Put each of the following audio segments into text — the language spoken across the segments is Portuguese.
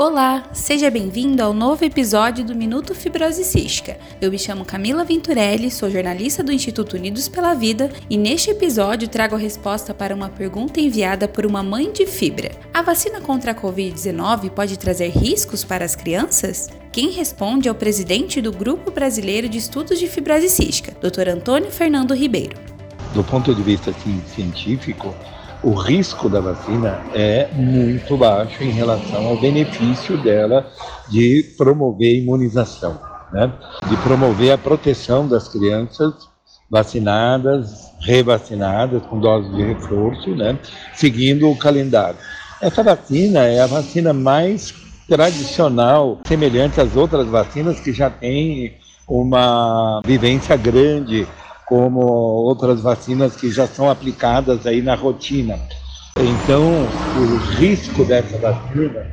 Olá, seja bem-vindo ao novo episódio do Minuto Fibrose Cística. Eu me chamo Camila Venturelli, sou jornalista do Instituto Unidos pela Vida e neste episódio trago a resposta para uma pergunta enviada por uma mãe de fibra. A vacina contra a Covid-19 pode trazer riscos para as crianças? Quem responde é o presidente do Grupo Brasileiro de Estudos de Fibrose Cística, Dr. Antônio Fernando Ribeiro. Do ponto de vista assim, científico, o risco da vacina é muito baixo em relação ao benefício dela de promover a imunização, né? de promover a proteção das crianças vacinadas, revacinadas com dose de reforço, né? seguindo o calendário. Essa vacina é a vacina mais tradicional, semelhante às outras vacinas que já têm uma vivência grande como outras vacinas que já são aplicadas aí na rotina. Então, o risco dessa vacina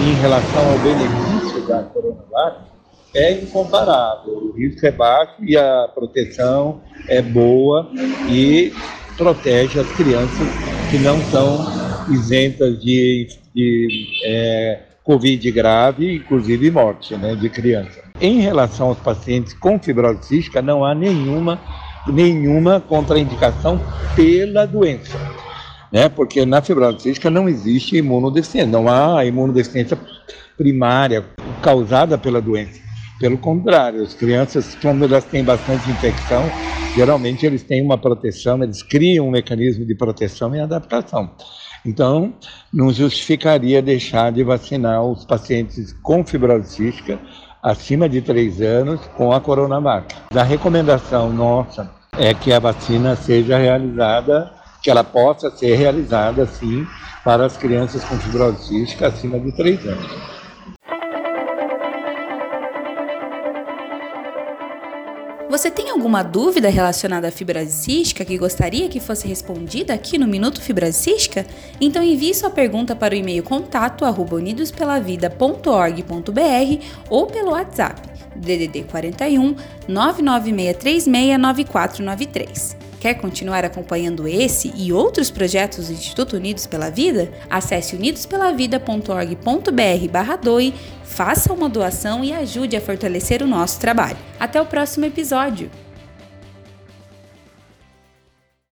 em relação ao benefício da Coronavac é incomparável. O risco é baixo e a proteção é boa e protege as crianças que não são isentas de, de é, Covid grave, inclusive morte né, de criança. Em relação aos pacientes com fibrose cística, não há nenhuma nenhuma contraindicação pela doença. Né? Porque na fibrose cística não existe imunodeficiência, não há imunodeficiência primária causada pela doença. Pelo contrário, as crianças, quando elas têm bastante infecção, geralmente eles têm uma proteção, eles criam um mecanismo de proteção e adaptação. Então, não justificaria deixar de vacinar os pacientes com fibrose cística acima de 3 anos com a Coronavac. A recomendação nossa é que a vacina seja realizada, que ela possa ser realizada, sim, para as crianças com fibrose cística acima de 3 anos. Você tem alguma dúvida relacionada à fibrose cística que gostaria que fosse respondida aqui no Minuto Fibrose Cística? Então envie sua pergunta para o e-mail contato unidospelavida.org.br ou pelo WhatsApp DDD 41 996369493. Quer continuar acompanhando esse e outros projetos do Instituto Unidos pela Vida? Acesse unidospelavida.org.br/doe, faça uma doação e ajude a fortalecer o nosso trabalho. Até o próximo episódio.